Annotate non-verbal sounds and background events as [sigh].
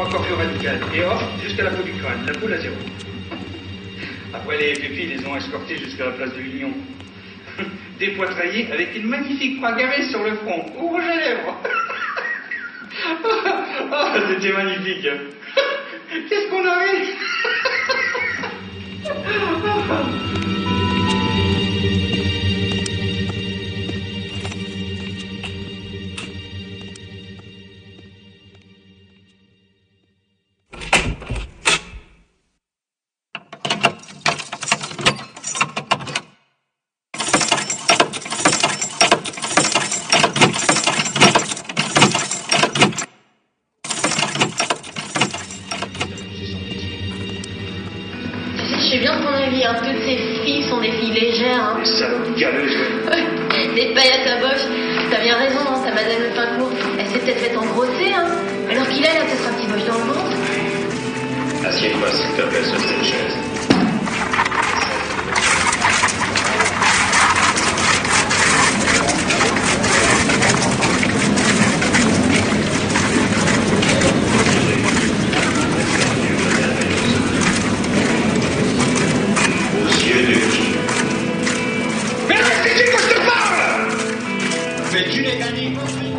Trois corps radicales. Et hop, jusqu'à la peau du crâne. La poule à zéro. Après, les pépis les ont escortés jusqu'à la place de l'Union. [laughs] Dépoitraillés avec une magnifique croix gravée sur le front. Au rouge à lèvres. Ah, [laughs] c'était magnifique. [laughs] Qu'est-ce qu'on Je bien ton avis, hein. toutes ces filles sont des filles légères. Hein. Les salopes galeuses. Des pailles à ta boche. T'as bien raison, hein, ta madame le court. Elle s'est peut-être fait engrosser, hein. Alors qu'il a, là, peut-être un petit boche dans le ventre. Assieds-toi, s'il te plaît, sur cette chaise. Veux-tu les